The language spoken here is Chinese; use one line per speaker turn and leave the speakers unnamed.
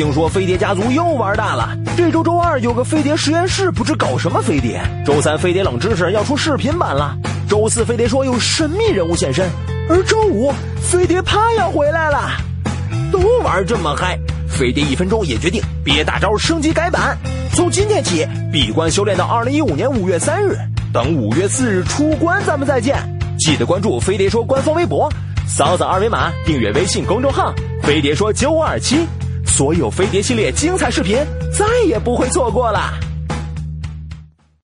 听说飞碟家族又玩大了。这周周二有个飞碟实验室，不知搞什么飞碟。周三飞碟冷知识要出视频版了。周四飞碟说有神秘人物现身，而周五飞碟趴要回来了。都玩这么嗨，飞碟一分钟也决定憋大招升级改版，从今天起闭关修炼到二零一五年五月三日。等五月四日出关，咱们再见。记得关注飞碟说官方微博，扫扫二维码订阅微信公众号“飞碟说九五二七”，所有飞碟系列精彩视频再也不会错过了。